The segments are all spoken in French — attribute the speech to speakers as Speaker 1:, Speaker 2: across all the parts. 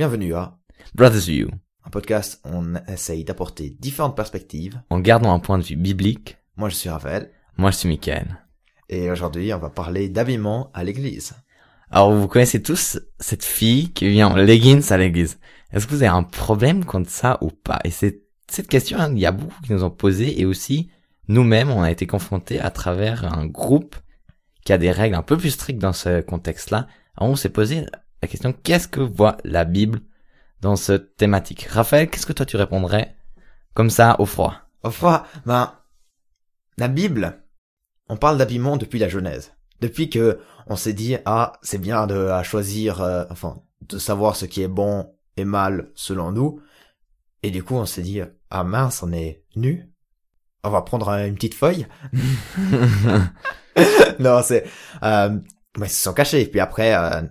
Speaker 1: Bienvenue à
Speaker 2: Brothers View,
Speaker 1: un podcast où on essaye d'apporter différentes perspectives.
Speaker 2: en gardant un point de vue biblique.
Speaker 1: Moi, je suis Raphaël
Speaker 2: Moi, je suis Michael.
Speaker 1: et aujourd'hui, on va parler d'habillement à l'église.
Speaker 2: Alors, vous connaissez tous cette fille qui vient en leggings à l'église. Est-ce que vous avez un problème contre ça ou pas? Et c'est cette question, hein, il y a beaucoup qui nous ont posé et aussi nous-mêmes, on a été confrontés à travers un groupe qui a des règles un peu plus strictes dans ce contexte-là. Alors, on s'est posé la question, qu'est-ce que voit la Bible dans cette thématique? Raphaël, qu'est-ce que toi tu répondrais comme ça au froid?
Speaker 1: Enfin, ben, la Bible, on parle d'habillement depuis la Genèse. Depuis que on s'est dit, ah, c'est bien de à choisir, euh, enfin, de savoir ce qui est bon et mal selon nous. Et du coup, on s'est dit, ah mince, on est nu. On va prendre une petite feuille. non, c'est, euh, mais ils se sont cachés. Puis après, euh,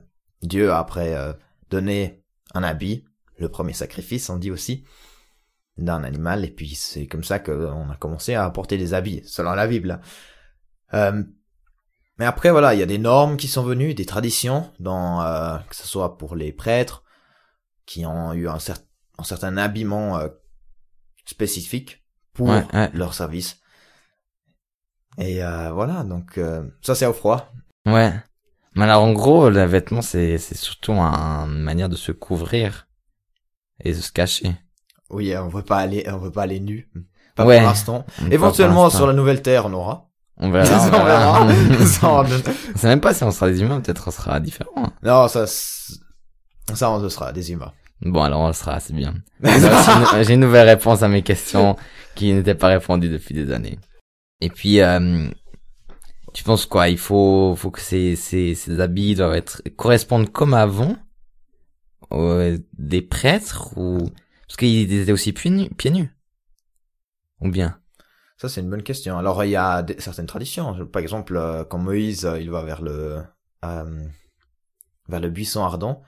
Speaker 1: Dieu a après euh, donné un habit, le premier sacrifice, on dit aussi, d'un animal. Et puis c'est comme ça qu'on a commencé à apporter des habits, selon la Bible. Euh, mais après, voilà, il y a des normes qui sont venues, des traditions, dans, euh, que ce soit pour les prêtres, qui ont eu un, cer- un certain habillement euh, spécifique pour
Speaker 2: Ouais, ouais.
Speaker 1: leur service. Et euh, voilà, donc euh, ça c'est au froid.
Speaker 2: Ouais. Mais alors en gros, le vêtement c'est c'est surtout un- une manière de se couvrir et de se cacher.
Speaker 1: Oui, on veut pas aller, on veut pas aller nu. Pas
Speaker 2: Ouais.
Speaker 1: pour l'instant. Éventuellement sur la nouvelle terre, on aura.
Speaker 2: On verra.
Speaker 1: on verra. On-
Speaker 2: sait même pas si on sera des humains, peut-être on sera différents.
Speaker 1: non, ça, ça on sera, des humains.
Speaker 2: Bon alors on le sera, c'est bien. J'ai aussi une- J'ai une nouvelle réponse à mes questions qui n'étaient pas répondues depuis des années. Et puis, euh, tu penses quoi? Il faut, faut que ces, ces, ces habits doivent être correspondre comme avant euh, des prêtres ou parce qu'ils étaient aussi pieds nus, pieds nus? Ou bien?
Speaker 1: Ça, c'est une bonne question. Alors, il y a des- certaines traditions. Par exemple, euh, quand Moïse, euh, il va vers le, euh, vers le buisson ardent,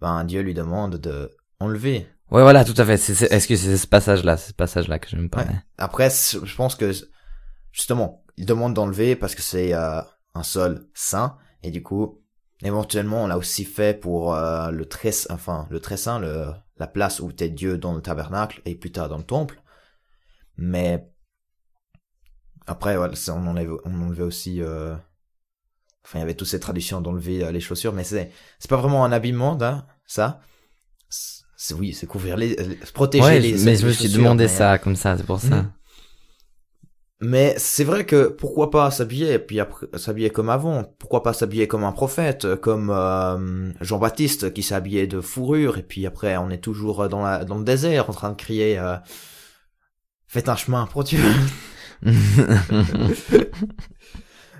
Speaker 1: ben, Dieu lui demande de enlever.
Speaker 2: Ouais, voilà, tout à fait. Est-ce que c'est ce passage-là, ce passage-là que je me parlais
Speaker 1: Après, je pense que, justement, il demande d'enlever parce que c'est euh, un sol saint. Et du coup, éventuellement, on l'a aussi fait pour euh, le très, enfin, le très saint, le, la place où était Dieu dans le tabernacle et plus tard dans le temple. Mais après, voilà, on enlevait, on enlevait aussi. euh, Enfin, il y avait toutes ces traditions d'enlever euh, les chaussures, mais c'est c'est pas vraiment un habillement, hein, ça. C'est oui, c'est couvrir les, euh, protéger
Speaker 2: Ouais,
Speaker 1: les.
Speaker 2: mais je me suis demandé
Speaker 1: mais-
Speaker 2: ça comme ça, c'est pour ça.
Speaker 1: Mhm. Mais c'est vrai que pourquoi pas s'habiller puis après s'habiller comme avant? Pourquoi pas s'habiller comme un prophète, comme euh, Jean-Baptiste qui s'habillait de fourrure et puis après on est toujours dans la dans le désert en train de crier euh, faites un chemin pour Dieu.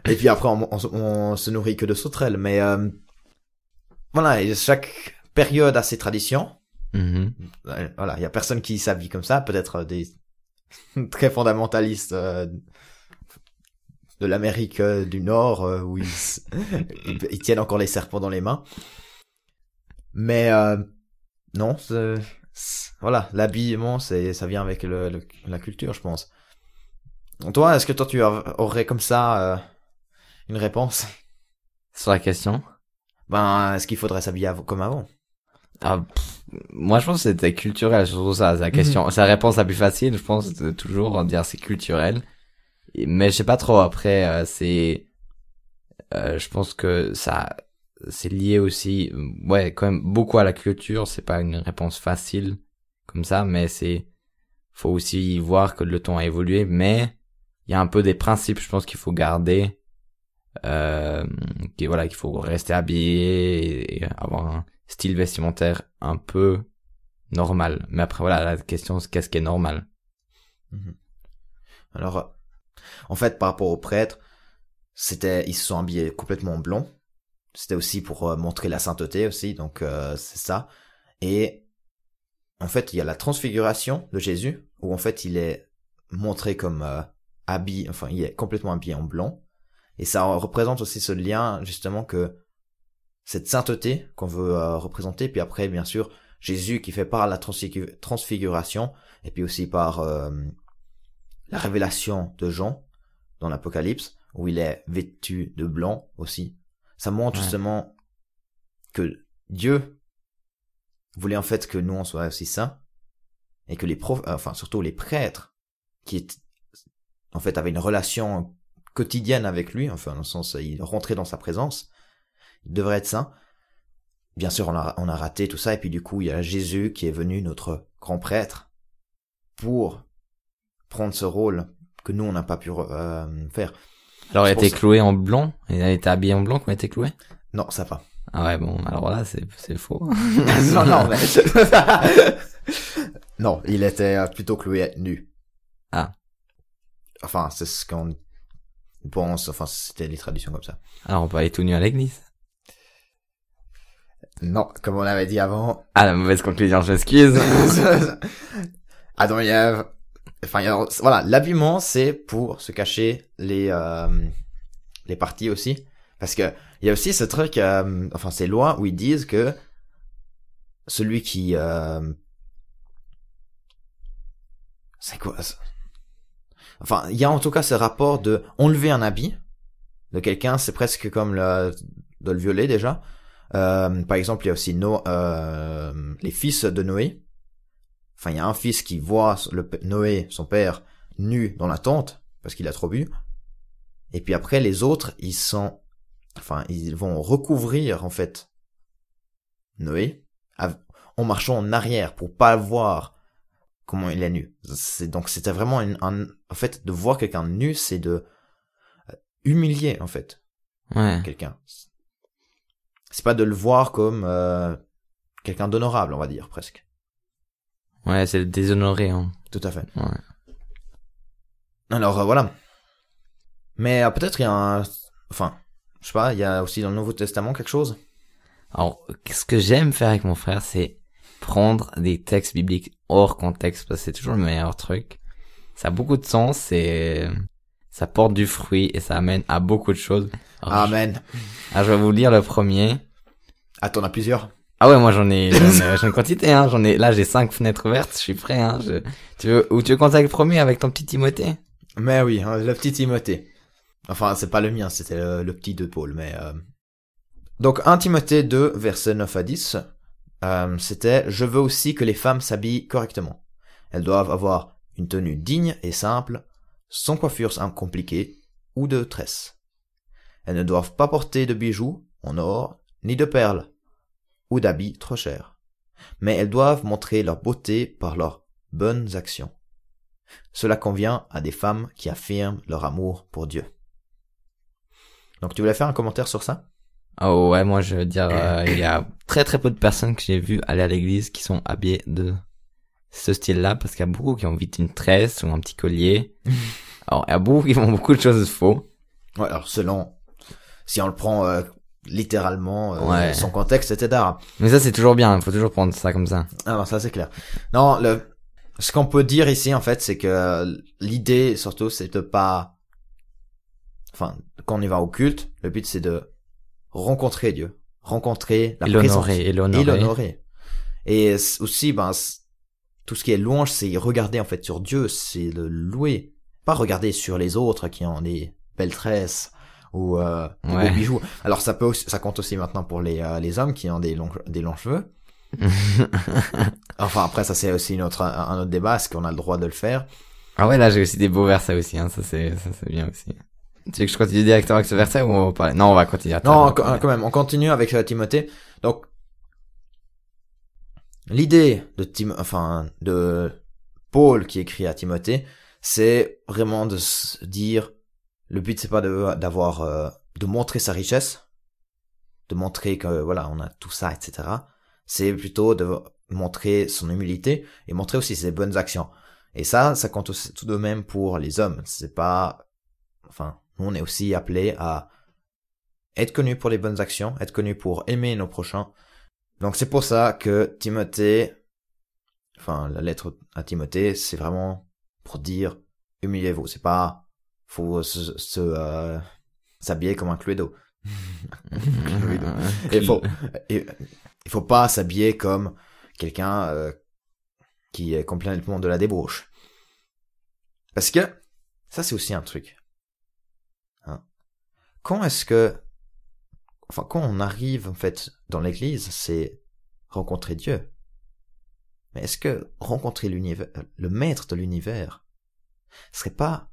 Speaker 1: et puis après on, on- on se nourrit que de sauterelles. Mais euh, voilà, et chaque période a ses traditions.
Speaker 2: Mhm.
Speaker 1: Euh, Voilà, il y a personne qui s'habille comme ça, peut-être des très fondamentalistes euh, de l'Amérique euh, du Nord euh, où ils, ils, tiennent encore les serpents dans les mains. Mais euh, non, voilà, l'habillement, c'est ça vient avec le, le- la culture, je pense. Toi, est-ce que toi tu aurais comme ça euh, une réponse?
Speaker 2: Sur la question?
Speaker 1: Ben, est-ce qu'il faudrait s'habiller comme avant?
Speaker 2: Ah, pff, moi, je pense que c'était culturel, surtout ça, la question. C'est la réponse la plus facile, je pense, de toujours dire c'est culturel. Mais je sais pas trop, après, euh, c'est, euh, je pense que ça, c'est lié aussi, ouais, quand même beaucoup à la culture, c'est pas une réponse facile, comme ça, mais c'est, faut aussi voir que le temps a évolué, mais il y a un peu des principes, je pense qu'il faut garder, euh, qui, voilà, qu'il faut rester habillé et avoir un style vestimentaire un peu normal. Mais après, voilà, la question, c'est qu'est-ce qui est normal?
Speaker 1: Alors, euh, en fait, par rapport aux prêtres, c'était, ils se sont habillés complètement en blanc. C'était aussi pour euh, montrer la sainteté aussi, donc euh, c'est ça. Et en fait, il y a la transfiguration de Jésus, où en fait, il est montré comme euh, habillé, enfin, il est complètement habillé en blanc. Et ça représente aussi ce lien, justement, que cette sainteté qu'on veut euh, représenter. Puis après, bien sûr, Jésus qui fait par la transfigu- transfiguration, et puis aussi par euh, la révélation de Jean dans l'Apocalypse, où il est vêtu de blanc aussi. Ça montre
Speaker 2: Ouais.
Speaker 1: justement que Dieu voulait en fait que nous on soit aussi saints et que les profs, enfin surtout les prêtres qui est, en fait avaient une relation quotidienne avec lui, enfin dans le sens il rentrait dans sa présence, il devrait être saint. Bien sûr on a, on a raté tout ça et puis du coup il y a Jésus qui est venu notre grand prêtre pour prendre ce rôle que nous on n'a pas pu euh, faire.
Speaker 2: Alors été
Speaker 1: ça-
Speaker 2: cloué en blanc, il a été habillé en blanc quand il a été cloué?
Speaker 1: Non, ça va.
Speaker 2: Ah ouais bon alors là c'est c'est faux.
Speaker 1: non, non, mais... non, il était euh, plutôt cloué nu.
Speaker 2: Ah.
Speaker 1: Enfin, c'est ce qu'on pense, enfin, c'était les traditions comme ça.
Speaker 2: Alors on peut aller tout nu à l'église.
Speaker 1: Non, comme on l'avait dit avant,
Speaker 2: Ah la mauvaise conclusion, je m'excuse.
Speaker 1: Adam et Ève, enfin, il y a- voilà, l'habillement, c'est pour se cacher les, euh, les parties aussi. Parce que, il y a aussi ce truc, euh, enfin, ces lois où ils disent que celui qui, euh, c'est quoi ça? Enfin, il y a en tout cas ce rapport de enlever un habit de quelqu'un, c'est presque comme le, de le violer déjà. Euh, par exemple, il y a aussi No- euh, les fils de Noé. Enfin, il y a un fils qui voit le, Noé, son père, nu dans la tente parce qu'il a trop bu. Et puis après, les autres, ils sont, enfin, ils vont recouvrir en fait Noé en marchant en arrière pour pas voir comment il est nu. C'est donc c'était vraiment une, un, en fait de voir quelqu'un nu, c'est de euh, humilier en fait
Speaker 2: Ouais.
Speaker 1: quelqu'un. C'est pas de le voir comme euh, quelqu'un d'honorable, on va dire presque.
Speaker 2: Ouais, c'est le déshonoré hein.
Speaker 1: Tout à fait.
Speaker 2: Ouais.
Speaker 1: Alors euh, voilà. Mais euh, peut-être il y a un, enfin, je sais pas, il y a aussi dans le Nouveau Testament quelque chose?
Speaker 2: Alors, ce que j'aime faire avec mon frère, c'est prendre des textes bibliques hors contexte, parce que c'est toujours le meilleur truc. Ça a beaucoup de sens et ça porte du fruit et ça amène à beaucoup de choses. Alors,
Speaker 1: Amen.
Speaker 2: je, alors, je vais vous lire le premier.
Speaker 1: Ah, t'en as plusieurs.
Speaker 2: Ah ouais, moi j'en ai, j'en ai, j'en ai une quantité, hein. J'en ai, là j'ai cinq fenêtres ouvertes, je suis prêt, hein. Je, tu veux, ou tu veux commencer avec le premier avec ton petit Timothée?
Speaker 1: Mais oui, hein, le petit Timothée. Enfin, c'est pas le mien, c'était le, le petit de Paul, mais... euh, Donc, 1 Timothée 2, versets 9 à 10, euh, c'était « Je veux aussi que les femmes s'habillent correctement. Elles doivent avoir une tenue digne et simple, sans coiffure compliquée ou de tresses. Elles ne doivent pas porter de bijoux en or, ni de perles, ou d'habits trop chers. Mais elles doivent montrer leur beauté par leurs bonnes actions. Cela convient à des femmes qui affirment leur amour pour Dieu. Donc tu voulais faire un commentaire sur ça?
Speaker 2: Oh ouais, moi je veux dire, euh, il y a très très peu de personnes que j'ai vues aller à l'église qui sont habillées de ce style-là, parce qu'il y a beaucoup qui ont vite une tresse ou un petit collier. Alors, il y a beaucoup qui font beaucoup de choses faux.
Speaker 1: Ouais, alors selon si on le prend euh, littéralement, euh,
Speaker 2: Ouais.
Speaker 1: son contexte, etc.
Speaker 2: Mais ça c'est toujours bien, il faut toujours prendre ça comme ça.
Speaker 1: Ah non, ça c'est clair. Non, le ce qu'on peut dire ici en fait, c'est que l'idée surtout c'est de pas enfin quand on y va au culte, le but c'est de rencontrer Dieu, rencontrer la
Speaker 2: et
Speaker 1: présence
Speaker 2: l'honorer, et l'honorer.
Speaker 1: Et aussi, ben, tout ce qui est louange, c'est regarder en fait sur Dieu, c'est le louer, pas regarder sur les autres qui ont des belles tresses ou euh, des
Speaker 2: Ouais.
Speaker 1: beaux bijoux. Alors ça peut, aussi, ça compte aussi maintenant pour les euh, les hommes qui ont des longs des longs cheveux. Enfin après ça c'est aussi une autre un autre débat, est-ce qu'on a le droit de le faire?
Speaker 2: Ah ouais, là j'ai aussi des beaux versets aussi, hein. ça c'est ça c'est bien aussi. Tu veux que je continue directement avec ce verset ou on va parler? Non, on va continuer. Attends,
Speaker 1: Non, quand même, on continue avec euh, Timothée. Donc, l'idée de Tim, enfin, de Paul qui écrit à Timothée, c'est vraiment de se dire, le but c'est pas de d'avoir, euh, de montrer sa richesse, de montrer que voilà, on a tout ça, etc. C'est plutôt de montrer son humilité et montrer aussi ses bonnes actions. Et ça, ça compte aussi tout de même pour les hommes. C'est pas, enfin, nous on est aussi appelés à être connu pour les bonnes actions, être connu pour aimer nos prochains. Donc c'est pour ça que Timothée, enfin la lettre à Timothée, c'est vraiment pour dire humiliez-vous. C'est pas faut se, se, euh, s'habiller comme un cluedo. Cluedo. Et il faut, et, il faut pas s'habiller comme quelqu'un euh, qui est complètement de la débauche. Parce que ça c'est aussi un truc. Hein. Quand est-ce que enfin quand on arrive en fait dans l'église, c'est rencontrer Dieu. Mais est-ce que rencontrer l'univers, le maître de l'univers, serait pas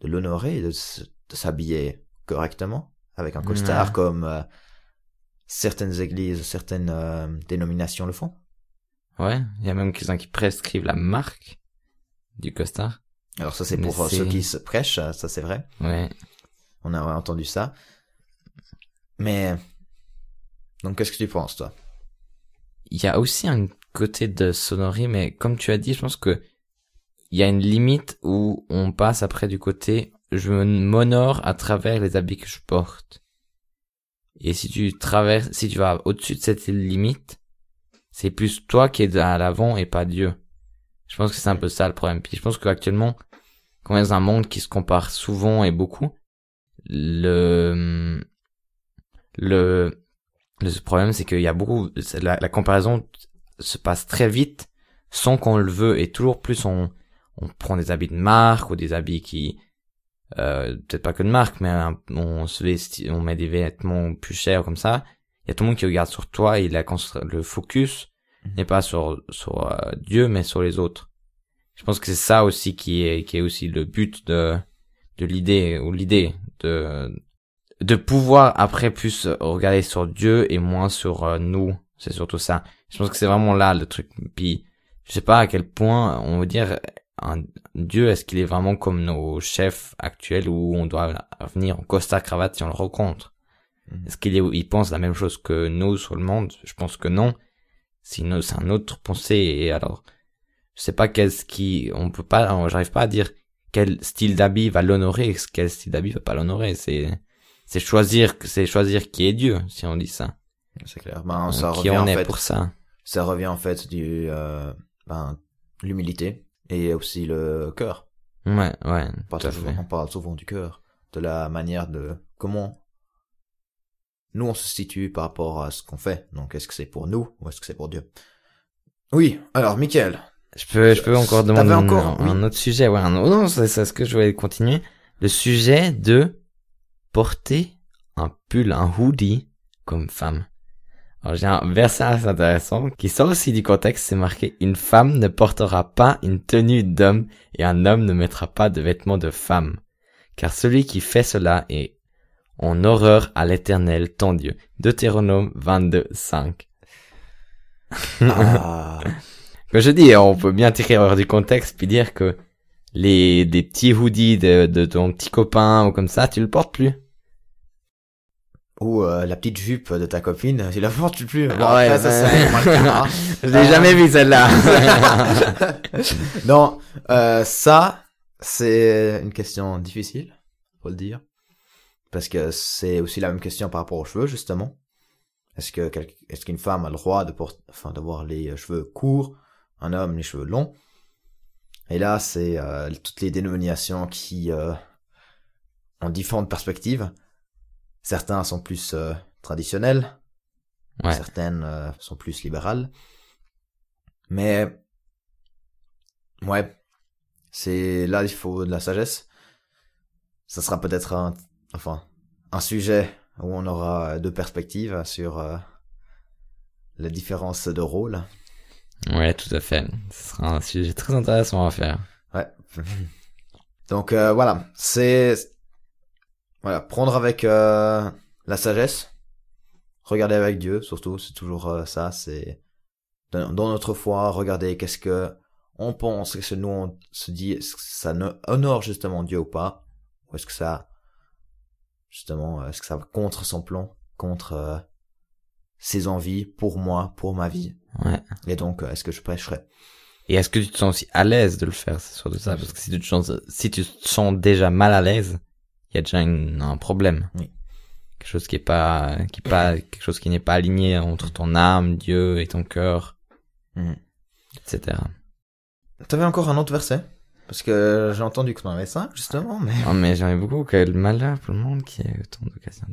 Speaker 1: de l'honorer, de, s'habiller correctement avec un costard comme euh, certaines églises, certaines euh, dénominations le font?
Speaker 2: Ouais, il y a même quelqu'un qui prescrivent la marque du costard.
Speaker 1: Alors ça c'est pour euh, ceux qui se prêchent, euh, ça c'est vrai.
Speaker 2: Ouais.
Speaker 1: On a entendu ça. Mais donc qu'est-ce que tu penses toi?
Speaker 2: Il y a aussi un côté de sonnerie, mais comme tu as dit, je pense que il y a une limite où on passe après du côté je m'honore à travers les habits que je porte. Et si tu traverses, si tu vas au-dessus de cette limite, c'est plus toi qui es à l'avant et pas Dieu. Je pense que c'est un peu ça le problème. Puis je pense qu'actuellement, quand on est dans un monde qui se compare souvent et beaucoup, le, le, le problème c'est qu'il y a beaucoup, la, la comparaison se passe très vite sans qu'on le veut et toujours plus on, on prend des habits de marque ou des habits qui, euh, peut-être pas que de marque, mais on se vesti, on met des vêtements plus chers comme ça. Il y a tout le monde qui regarde sur toi et la, le focus
Speaker 1: Mhm.
Speaker 2: n'est pas sur, sur euh, Dieu, mais sur les autres. Je pense que c'est ça aussi qui est, qui est aussi le but de, de l'idée, ou l'idée de, de pouvoir après plus regarder sur Dieu et moins sur euh, nous. C'est surtout ça. Je pense que c'est vraiment là le truc. Puis, je sais pas à quel point, on veut dire, un Dieu, est-ce qu'il est vraiment comme nos chefs actuels où on doit venir en costard cravate si on le rencontre?
Speaker 1: Mhm.
Speaker 2: Est-ce qu'il est, il pense la même chose que nous sur le monde? Je pense que non. Sinon, c'est un autre pensée et alors, je sais pas qu'est-ce qui, on peut pas, j'arrive pas à dire quel style d'habit va l'honorer, quel style d'habit va pas l'honorer. C'est, c'est choisir, c'est choisir qui est Dieu, si on dit ça.
Speaker 1: C'est clair. Ben ça
Speaker 2: qui
Speaker 1: revient
Speaker 2: on
Speaker 1: en
Speaker 2: est
Speaker 1: fait.
Speaker 2: pour ça.
Speaker 1: Ça revient en fait du euh, ben l'humilité et aussi le cœur.
Speaker 2: Ouais, ouais,
Speaker 1: On parle,
Speaker 2: fait.
Speaker 1: on parle souvent du cœur, de la manière de comment nous on se situe par rapport à ce qu'on fait. Donc est-ce que c'est pour nous ou est-ce que c'est pour Dieu? Oui. Alors, Michael.
Speaker 2: Je peux, je peux encore demander
Speaker 1: encore,
Speaker 2: un, autre sujet. Ouais, un- non, c'est c'est ce que je voulais continuer. Le sujet de porter un pull, un hoodie comme femme. Alors j'ai un verset assez intéressant qui sort aussi du contexte. C'est marqué une femme ne portera pas une tenue d'homme et un homme ne mettra pas de vêtements de femme, car celui qui fait cela est en horreur à l'Éternel ton Dieu. Deutéronome 22, 5.
Speaker 1: Ah,
Speaker 2: Comme je dis, on peut bien tirer hors du contexte puis dire que les des petits hoodies de, de ton petit copain ou comme ça, tu le portes plus.
Speaker 1: Ou euh, la petite jupe de ta copine, tu la portes plus. Bon,
Speaker 2: Ah ouais,
Speaker 1: après, ça,
Speaker 2: ouais. Je l'ai jamais vu celle-là.
Speaker 1: non, euh, ça, c'est une question difficile, faut le dire. Parce que c'est aussi la même question par rapport aux cheveux, justement. Est-ce que est-ce qu'une femme a le droit de porter, enfin, d'avoir les euh, cheveux courts, un homme les cheveux longs? Et là, c'est euh, toutes les dénominations qui euh, ont différentes perspectives. Certains sont plus euh, traditionnels,
Speaker 2: Ouais.
Speaker 1: certaines euh, sont plus libérales. Mais ouais, c'est là il faut de la sagesse. Ça sera peut-être un enfin un sujet où on aura deux perspectives sur euh, la différence de rôle.
Speaker 2: Ouais, tout à fait. Ce sera un sujet très intéressant à faire.
Speaker 1: Ouais. Donc euh, voilà, c'est voilà, prendre avec euh, la sagesse, regarder avec Dieu surtout, c'est toujours euh, ça, c'est dans, dans notre foi, regarder qu'est-ce que on pense, qu'est-ce que nous on se dit, est-ce que ça honore justement Dieu ou pas, ou est-ce que ça justement, est-ce que ça va contre son plan, contre euh, ses envies pour moi, pour ma vie,
Speaker 2: Ouais.
Speaker 1: et donc euh, est-ce que je prêcherai?
Speaker 2: Et est-ce que tu te sens aussi à l'aise de le faire, c'est surtout ça, parce que si tu te sens, si tu te sens déjà mal à l'aise, il y a déjà une- un problème.
Speaker 1: Oui.
Speaker 2: Quelque chose qui est pas, qui est pas, quelque chose qui n'est pas aligné entre ton âme, Dieu et ton cœur,
Speaker 1: Mhm.
Speaker 2: etc.
Speaker 1: T'avais encore un autre verset? Parce que j'ai entendu que t'en avais cinq, justement, mais...
Speaker 2: Oh, mais j'en ai beaucoup, quel malheur pour le monde qui a autant d'occasions.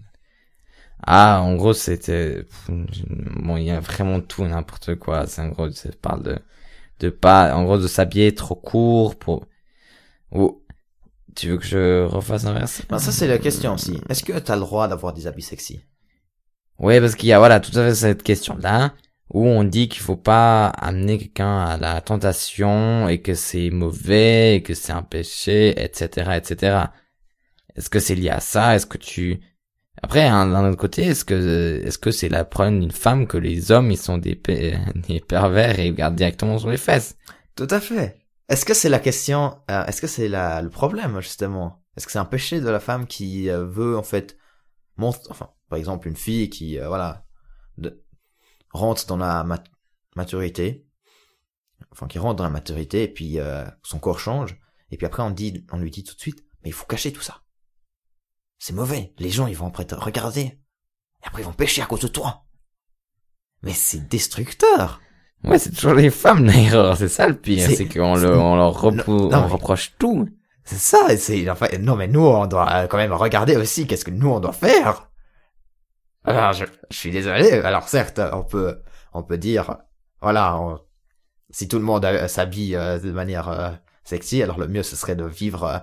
Speaker 2: Ah, en gros, c'était, bon, il y a vraiment tout n'importe quoi. C'est en gros, ça parle de, de pas, en gros, de s'habiller trop court pour, ou, tu veux que je refasse un verset?
Speaker 1: Ben, ça, c'est la question aussi. Est-ce que t'as le droit d'avoir des habits sexy?
Speaker 2: Ouais, parce qu'il y a, voilà, tout à fait cette question-là. où on dit qu'il faut pas amener quelqu'un à la tentation et que c'est mauvais et que c'est un péché, etc., etc. Est-ce que c'est lié à ça? Est-ce que tu après hein, d'un autre côté, est-ce que est-ce que c'est la problème d'une femme que les hommes ils sont des, des pervers et regardent directement sur les fesses?
Speaker 1: Tout à fait. Est-ce que c'est la question euh, Est-ce que c'est le problème justement? Est-ce que c'est un péché de la femme qui euh, veut en fait montre enfin par exemple une fille qui euh, voilà de, rentre dans la maturité, enfin qui rentre dans la maturité et puis son corps change et puis après on dit on lui dit tout de suite mais il faut cacher tout ça. C'est mauvais. Les gens, ils vont après te regarder. Et après, ils vont pêcher à cause de toi. Mais c'est destructeur.
Speaker 2: Ouais, c'est toujours les femmes, l'erreur. C'est ça le pire. C'est qu'on le, on leur reproche tout.
Speaker 1: C'est ça, c'est, enfin, non, mais nous, on doit quand même regarder aussi qu'est-ce que nous, on doit faire. Alors, je, je suis désolé. Alors, certes, on peut, on peut dire, voilà, si tout le monde s'habille euh, de manière euh, sexy, alors le mieux, ce serait de vivre euh,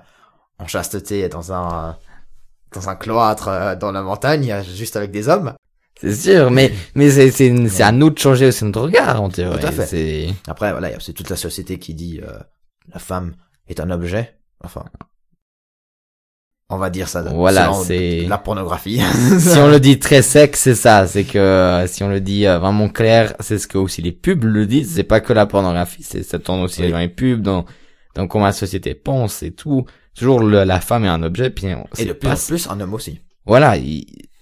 Speaker 1: en chasteté dans un, dans un cloître euh, dans la montagne, juste avec des hommes.
Speaker 2: C'est sûr, mais mais c'est à nous de changer aussi notre regard en théorie. Tout à fait.
Speaker 1: Après voilà, c'est toute la société qui dit euh, la femme est un objet. Enfin, on va dire ça.
Speaker 2: Voilà, c'est
Speaker 1: la pornographie.
Speaker 2: si on le dit très sec, c'est ça. C'est que euh, si on le dit vraiment clair, c'est ce que aussi les pubs le disent. C'est pas que la pornographie, c'est ça tourne aussi dans les pubs, dans dans comment la société pense et tout toujours la femme est un objet, puis
Speaker 1: et de plus en plus un homme aussi.
Speaker 2: Voilà,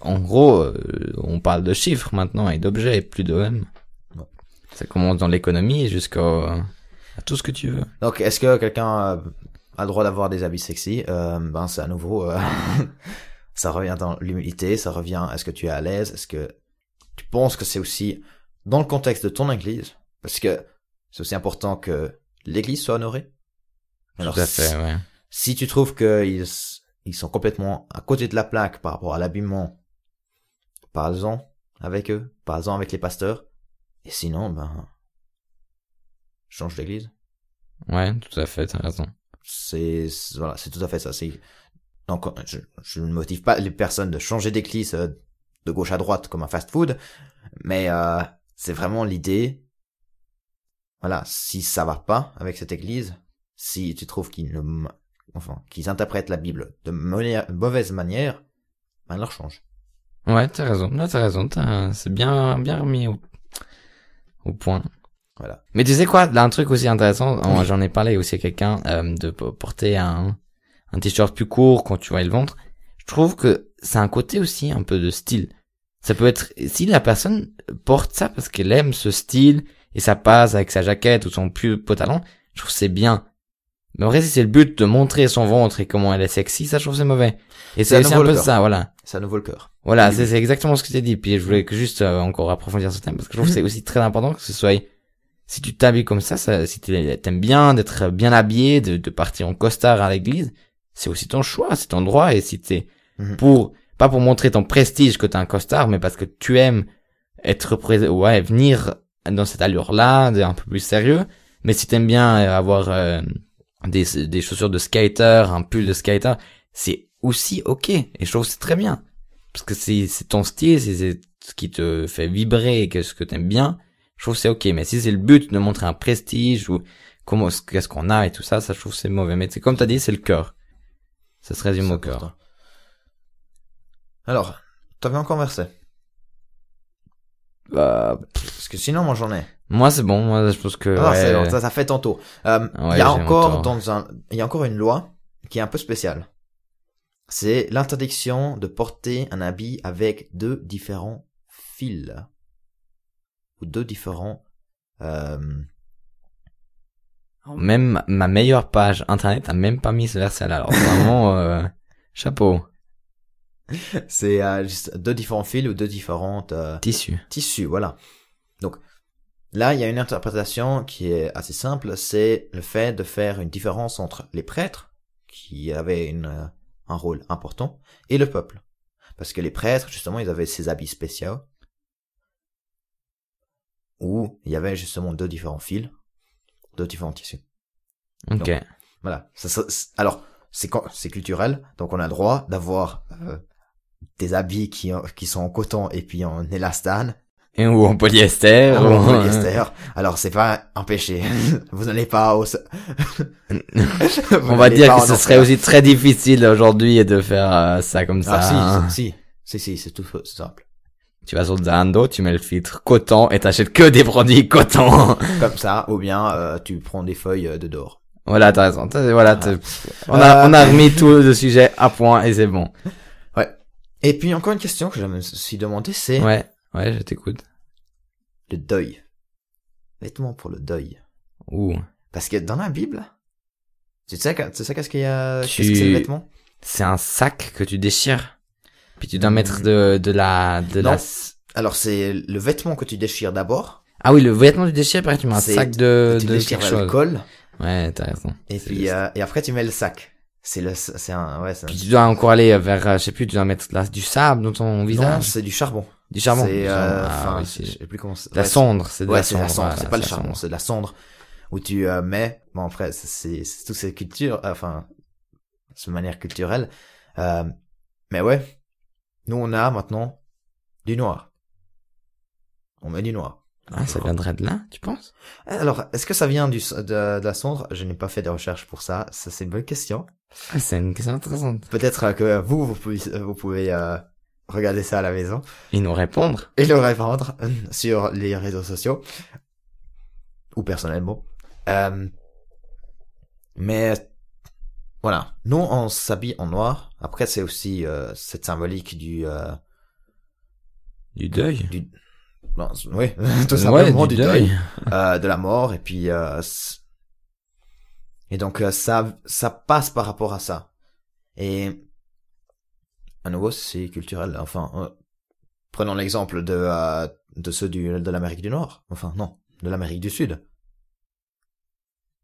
Speaker 2: en gros, euh, on parle de chiffres maintenant et d'objets, et plus d'hommes. Ça commence dans l'économie jusqu'à tout ce que tu veux.
Speaker 1: Donc, est-ce que quelqu'un a le droit d'avoir des habits sexy? Euh, Ben, c'est à nouveau, euh, ça revient dans l'humilité, ça revient. Est-ce que tu es à l'aise Est-ce que tu penses que c'est aussi dans le contexte de ton église? Parce que c'est aussi important que l'église soit honorée.
Speaker 2: Alors, tout à fait, ouais
Speaker 1: si tu trouves qu'ils ils sont complètement à côté de la plaque par rapport à l'habillement, parle-en avec eux, parle-en avec les pasteurs. Et sinon, ben, change d'église.
Speaker 2: Ouais, tout à fait, t'as raison.
Speaker 1: C'est, voilà, c'est tout à fait ça. C'est, donc, je, je, ne motive pas les personnes de changer d'église euh, de gauche à droite comme un fast-food, mais euh, c'est vraiment l'idée. Voilà, si ça va pas avec cette église, si tu trouves qu'ils ne enfin, qu'ils interprètent la Bible de mauvaise manière, ben, leur change.
Speaker 2: Ouais, t'as raison, là, t'as raison, c'est bien, bien remis au, au point.
Speaker 1: Voilà.
Speaker 2: Mais tu sais quoi, là, un truc aussi intéressant, j'en ai parlé aussi à quelqu'un, euh, de porter un, un t-shirt plus court quand tu vois le ventre. Je trouve que c'est un côté aussi un peu de style. Ça peut être, si la personne porte ça parce qu'elle aime ce style, et ça passe avec sa jaquette ou son plus beau talent, je trouve c'est bien. Mais en vrai, si c'est le but de montrer son ventre et comment elle est sexy, ça je trouve c'est mauvais. Et c'est aussi un peu ça, voilà.
Speaker 1: Ça nous vaut le cœur.
Speaker 2: Voilà, c'est exactement ce que tu as dit. Puis je voulais que juste euh, encore approfondir ce thème parce que je trouve que c'est aussi très important que ce soit si tu t'habilles comme ça, ça si t'aimes bien d'être bien habillé, de, de partir en costard à l'église, c'est aussi ton choix, c'est ton droit. Et si t'es mhm. pour pas pour montrer ton prestige que t'es un costard, mais parce que tu aimes être présent, ouais, venir dans cette allure-là, un peu plus sérieux. Mais si t'aimes bien avoir euh, des, des chaussures de skater, un pull de skater, c'est aussi ok. Et je trouve c'est très bien. Parce que c'est, c'est ton style, c'est ce qui te fait vibrer et que ce que t'aimes bien. Je trouve c'est ok. Mais si c'est le but de montrer un prestige ou comment, qu'est-ce qu'on a et tout ça, ça je trouve c'est mauvais. Mais c'est comme t'as dit, c'est le cœur. Ça se résume au cœur.
Speaker 1: Alors, t'avais encore verset.
Speaker 2: Bah,
Speaker 1: parce que sinon, moi j'en ai.
Speaker 2: Moi, c'est bon. Moi, je pense que.
Speaker 1: Ah, ouais. ça, ça fait tantôt. Euh, il y a encore dans un, il y a encore une loi qui est un peu spéciale. C'est l'interdiction de porter un habit avec deux différents fils ou deux différents. Euh...
Speaker 2: Même ma meilleure page internet a même pas mis ce verset là. Alors vraiment, euh, chapeau.
Speaker 1: C'est euh, juste deux différents fils ou deux différentes euh,
Speaker 2: tissus.
Speaker 1: Tissus, voilà. Donc Là, il y a une interprétation qui est assez simple, c'est le fait de faire une différence entre les prêtres, qui avaient une, euh, un rôle important, et le peuple. Parce que les prêtres, justement, ils avaient ces habits spéciaux, où il y avait justement deux différents fils, deux différents tissus.
Speaker 2: Ok.
Speaker 1: voilà. Ça, alors, c'est c'est culturel, donc on a le droit d'avoir euh, des habits qui, qui sont en coton et puis en élastane,
Speaker 2: ou en polyester.
Speaker 1: Ah,
Speaker 2: ou
Speaker 1: en polyester. Alors c'est pas un péché. Vous n'allez pas au...
Speaker 2: On va dire que ce serait aussi très difficile aujourd'hui de faire euh, ça comme ça.
Speaker 1: Ah si,
Speaker 2: hein.
Speaker 1: si, si, si, c'est tout simple.
Speaker 2: Tu vas sur Zalando, tu mets le filtre coton et t'achètes que des produits coton.
Speaker 1: Comme ça, ou bien euh, tu prends des feuilles euh, de dehors.
Speaker 2: voilà, t'as raison. Voilà, on
Speaker 1: Euh,
Speaker 2: a, on a remis tout le sujet à point et c'est bon.
Speaker 1: Et puis encore une question que je me suis demandé, c'est
Speaker 2: Ouais, ouais, je t'écoute.
Speaker 1: Le deuil. Vêtements pour le deuil.
Speaker 2: Ouh.
Speaker 1: Parce que dans la Bible, tu sais, que- tu sais qu'est-ce qu'il y a,
Speaker 2: Tu-
Speaker 1: qu'est-ce que c'est le vêtement?
Speaker 2: C'est un sac que tu déchires. Puis tu dois mettre de, de la, de
Speaker 1: Non.
Speaker 2: la...
Speaker 1: Alors c'est le vêtement que tu déchires d'abord,
Speaker 2: Ah oui, le vêtement du déchir, après tu mets un sac de,
Speaker 1: tu
Speaker 2: de
Speaker 1: déchires
Speaker 2: quelque
Speaker 1: le
Speaker 2: chose.
Speaker 1: col,
Speaker 2: Ouais, t'as raison.
Speaker 1: et puis euh, et après tu mets le sac. C'est le, c'est un, ouais, c'est un-
Speaker 2: Puis tu dois encore aller vers, euh, je sais plus, tu dois mettre la- du sable dans ton
Speaker 1: non,
Speaker 2: visage.
Speaker 1: c'est du charbon.
Speaker 2: Du charbon.
Speaker 1: C'est, euh.
Speaker 2: Ah oui,
Speaker 1: je sais plus comment c'est.
Speaker 2: la
Speaker 1: ouais,
Speaker 2: cendre, c'est de
Speaker 1: Ouais,
Speaker 2: la
Speaker 1: c'est
Speaker 2: cendre.
Speaker 1: la cendre,
Speaker 2: voilà,
Speaker 1: c'est pas le charbon, c'est de la cendre où tu euh, mets. Bon après, c'est- c'est toutes ces cultures, euh, enfin, de manière culturelle. Euh, mais ouais, nous on a maintenant du noir. On met du noir.
Speaker 2: Ah, ça viendrait de là, tu penses?
Speaker 1: Alors, est-ce que ça vient du de, de la cendre? Je n'ai pas fait de recherche pour ça. Ça c'est une bonne question.
Speaker 2: ah, C'est une question intéressante.
Speaker 1: Peut-être euh, que vous vous pouvez vous pouvez euh, regarder ça à la maison
Speaker 2: Et nous répondre
Speaker 1: et le répandre sur les réseaux sociaux ou personnellement. Euh, mais voilà, nous on s'habille en noir. Après c'est aussi euh, cette symbolique du, euh,
Speaker 2: du deuil.
Speaker 1: du non, oui, tout simplement
Speaker 2: Ouais,
Speaker 1: du, deuil, euh, de la mort et puis euh, et donc euh, ça ça passe par rapport à ça. Et à nouveau c'est culturel. Enfin, euh, prenons l'exemple de euh, de ceux du de l'Amérique du Nord. Enfin non, de l'Amérique du Sud.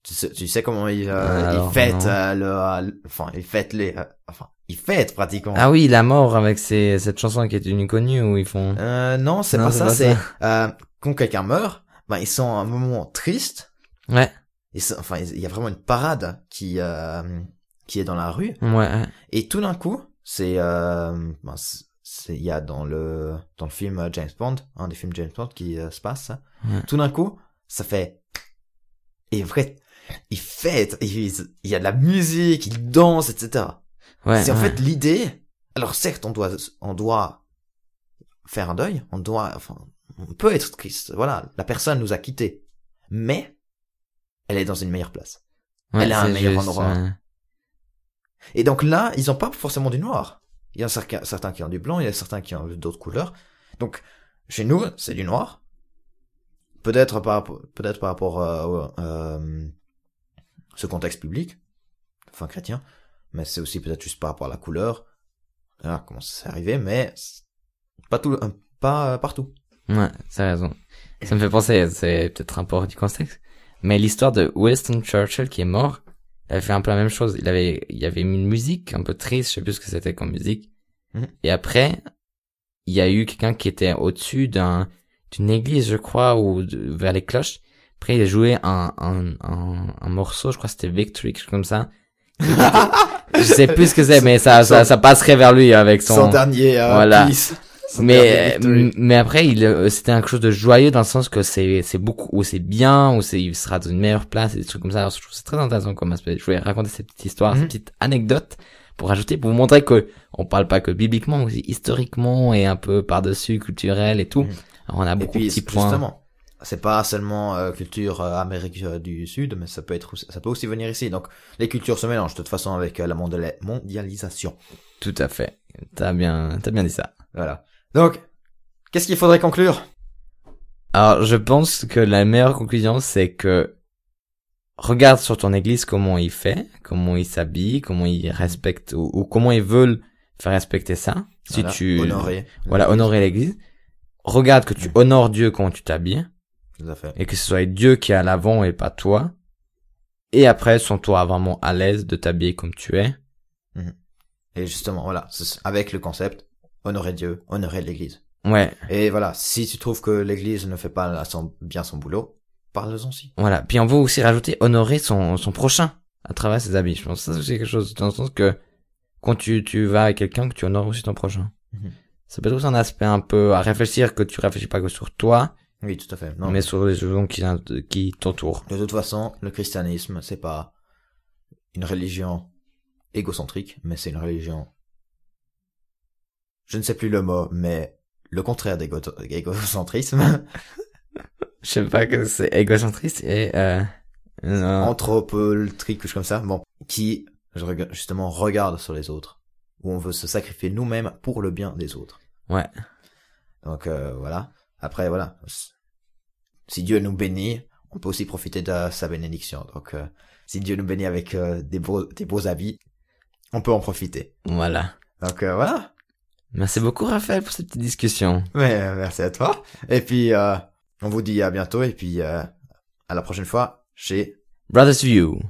Speaker 1: Tu sais, tu sais comment ils, euh,
Speaker 2: Alors,
Speaker 1: ils fêtent euh, le, euh, enfin ils fêtent les, euh, enfin ils fêtent pratiquement.
Speaker 2: Ah oui, la mort avec ces, cette chanson qui est une connue où ils font...
Speaker 1: Euh, non, c'est pas ça. C'est euh, quand quelqu'un meurt, ben ils sont à un moment triste.
Speaker 2: Ouais,
Speaker 1: Et c'est- enfin, il y a vraiment une parade qui euh, qui est dans la rue.
Speaker 2: ouais.
Speaker 1: Et tout d'un coup, c'est euh, ben, c'est- c'est il y a dans le dans le film euh, James Bond, un des films James Bond qui euh, se passe.
Speaker 2: Ouais.
Speaker 1: Tout d'un coup, ça fait et vrai, ils fêtent, ils- il y a de la musique, ils dansent, etc.
Speaker 2: ouais
Speaker 1: c'est en
Speaker 2: ouais.
Speaker 1: fait l'idée. Alors certes, on doit on doit faire un deuil, on doit enfin on peut être triste. Voilà, la personne nous a quittés, mais elle est dans une meilleure place.
Speaker 2: Ouais,
Speaker 1: elle a un meilleur
Speaker 2: juste,
Speaker 1: endroit. Et donc là, ils ont pas forcément du noir. Il y a certains, qui ont du blanc, il y a certains qui ont d'autres couleurs. Donc, chez nous, c'est du noir. Peut-être par, peut-être par rapport euh, au euh, ce contexte public, enfin chrétien, mais c'est aussi peut-être juste par rapport à la couleur. Voilà comment ça s'est arrivé, mais c'est pas tout, euh, pas euh, partout.
Speaker 2: Ouais, t'as raison. Ça me fait penser, c'est peut-être un peu du contexte, mais l'histoire de Winston Churchill qui est mort, il avait fait un peu la même chose. Il avait, il y avait une musique un peu triste, je sais plus ce que c'était comme musique.
Speaker 1: Mhm.
Speaker 2: Et après, il y a eu quelqu'un qui était au-dessus d'un, d'une église, je crois, ou de- vers les cloches. Après, il a joué un, un, un, un morceau, je crois que c'était Victory, quelque chose comme ça. je sais plus ce que c'est, mais ça, ça, ça passerait vers lui avec son,
Speaker 1: dernier euh,
Speaker 2: Voilà. Mais mais après il euh, c'était quelque chose de joyeux dans le sens que c'est c'est beaucoup ou c'est bien ou c'est il sera dans une meilleure place et des trucs comme ça alors je trouve que c'est très intéressant comme aspect je voulais raconter cette petite histoire
Speaker 1: Mhm.
Speaker 2: cette petite anecdote pour rajouter pour vous montrer que on parle pas que bibliquement mais aussi historiquement et un peu par dessus culturel et tout
Speaker 1: Mhm.
Speaker 2: alors on a
Speaker 1: Et
Speaker 2: beaucoup de petits points
Speaker 1: justement, c'est pas seulement euh, culture euh, Amérique euh, du Sud, mais ça peut être, ça peut aussi venir ici. Donc les cultures se mélangent de toute façon avec euh, la mondiali- mondialisation.
Speaker 2: tout à fait t'as bien t'as bien dit ça
Speaker 1: Voilà. Donc, qu'est-ce qu'il faudrait conclure?
Speaker 2: Alors, je pense que la meilleure conclusion, c'est que regarde sur ton église comment il fait, comment il s'habille, comment il respecte ou, ou comment ils veulent faire respecter ça. Si
Speaker 1: Voilà,
Speaker 2: tu
Speaker 1: honorer.
Speaker 2: voilà honorer l'église, regarde que tu honores Dieu quand tu t'habilles
Speaker 1: Tout à fait.
Speaker 2: et que ce soit Dieu qui est à l'avant et pas toi. Et après, sens-toi vraiment à l'aise de t'habiller comme tu es.
Speaker 1: Et justement, voilà, avec le concept honorer Dieu, honorer l'Église.
Speaker 2: Ouais,
Speaker 1: Et voilà, si tu trouves que l'Église ne fait pas son- bien son boulot, parle-en aussi.
Speaker 2: Voilà. Puis on veut aussi rajouter honorer son, son prochain à travers ses habits. Je pense que ça c'est quelque chose dans le sens que quand tu, tu vas avec quelqu'un, que tu honores aussi ton prochain.
Speaker 1: Mhm.
Speaker 2: ça peut être un aspect un peu à réfléchir que tu réfléchis pas que sur toi,
Speaker 1: Oui, tout à fait. Non.
Speaker 2: mais sur les gens qui, qui t'entourent.
Speaker 1: De toute façon, le christianisme, c'est pas une religion égocentrique, mais c'est une religion. Je ne sais plus le mot, mais le contraire d'égo- d'égocentrisme.
Speaker 2: Je sais pas que c'est égocentriste et euh,
Speaker 1: anthropoltrique, quelque chose comme ça. Bon, qui justement regarde sur les autres, où on veut se sacrifier nous-mêmes pour le bien des autres.
Speaker 2: Ouais.
Speaker 1: Donc euh, voilà. Après voilà, si Dieu nous bénit, on peut aussi profiter de sa bénédiction. Donc euh, si Dieu nous bénit avec euh, des beaux des beaux habits, on peut en profiter.
Speaker 2: Voilà.
Speaker 1: Donc euh, voilà.
Speaker 2: Merci beaucoup Raphaël pour cette petite discussion.
Speaker 1: Mais merci à toi. Et puis euh, on vous dit à bientôt et puis euh, à la prochaine fois chez
Speaker 2: Brothers View.